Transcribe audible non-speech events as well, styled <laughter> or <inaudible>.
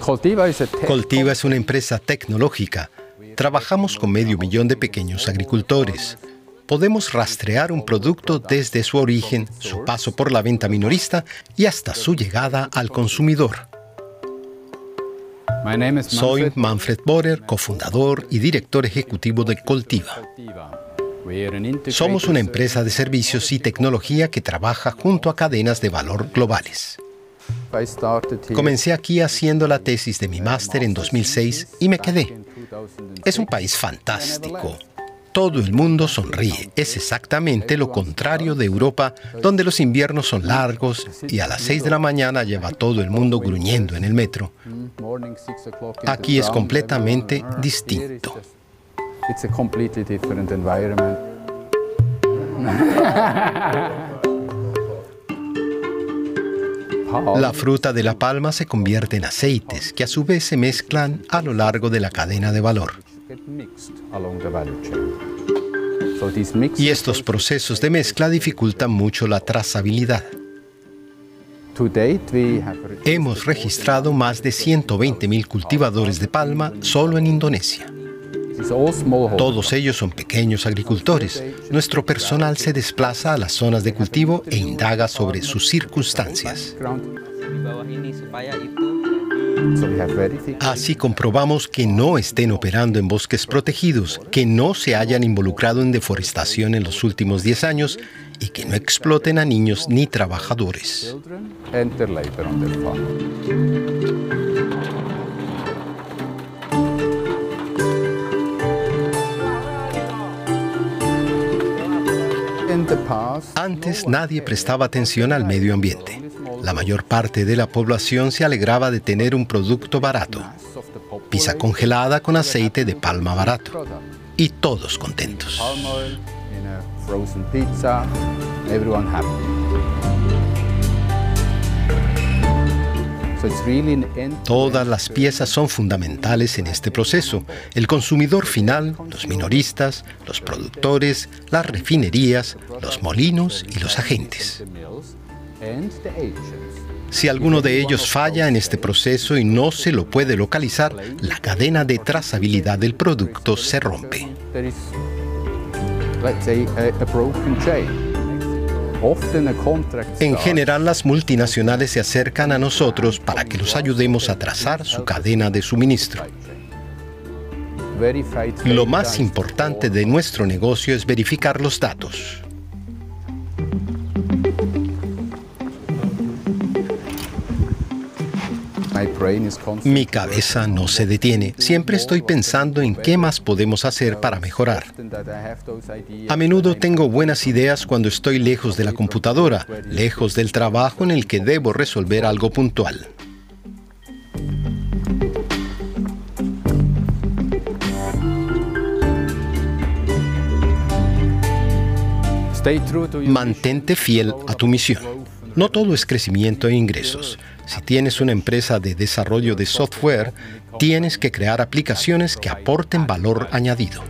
Coltiva es una empresa tecnológica. Trabajamos con medio millón de pequeños agricultores. Podemos rastrear un producto desde su origen, su paso por la venta minorista y hasta su llegada al consumidor. Soy Manfred Borer, cofundador y director ejecutivo de Coltiva. Somos una empresa de servicios y tecnología que trabaja junto a cadenas de valor globales. Comencé aquí haciendo la tesis de mi máster en 2006 y me quedé. Es un país fantástico. Todo el mundo sonríe. Es exactamente lo contrario de Europa, donde los inviernos son largos y a las 6 de la mañana lleva todo el mundo gruñendo en el metro. Aquí es completamente distinto. <laughs> La fruta de la palma se convierte en aceites que a su vez se mezclan a lo largo de la cadena de valor. Y estos procesos de mezcla dificultan mucho la trazabilidad. Hemos registrado más de 120.000 cultivadores de palma solo en Indonesia. Todos ellos son pequeños agricultores. Nuestro personal se desplaza a las zonas de cultivo e indaga sobre sus circunstancias. Así comprobamos que no estén operando en bosques protegidos, que no se hayan involucrado en deforestación en los últimos 10 años y que no exploten a niños ni trabajadores. Antes nadie prestaba atención al medio ambiente. La mayor parte de la población se alegraba de tener un producto barato. Pizza congelada con aceite de palma barato. Y todos contentos. Todas las piezas son fundamentales en este proceso. El consumidor final, los minoristas, los productores, las refinerías, los molinos y los agentes. Si alguno de ellos falla en este proceso y no se lo puede localizar, la cadena de trazabilidad del producto se rompe. En general, las multinacionales se acercan a nosotros para que los ayudemos a trazar su cadena de suministro. Lo más importante de nuestro negocio es verificar los datos. Mi cabeza no se detiene. Siempre estoy pensando en qué más podemos hacer para mejorar. A menudo tengo buenas ideas cuando estoy lejos de la computadora, lejos del trabajo en el que debo resolver algo puntual. Mantente fiel a tu misión. No todo es crecimiento e ingresos. Si tienes una empresa de desarrollo de software, tienes que crear aplicaciones que aporten valor añadido.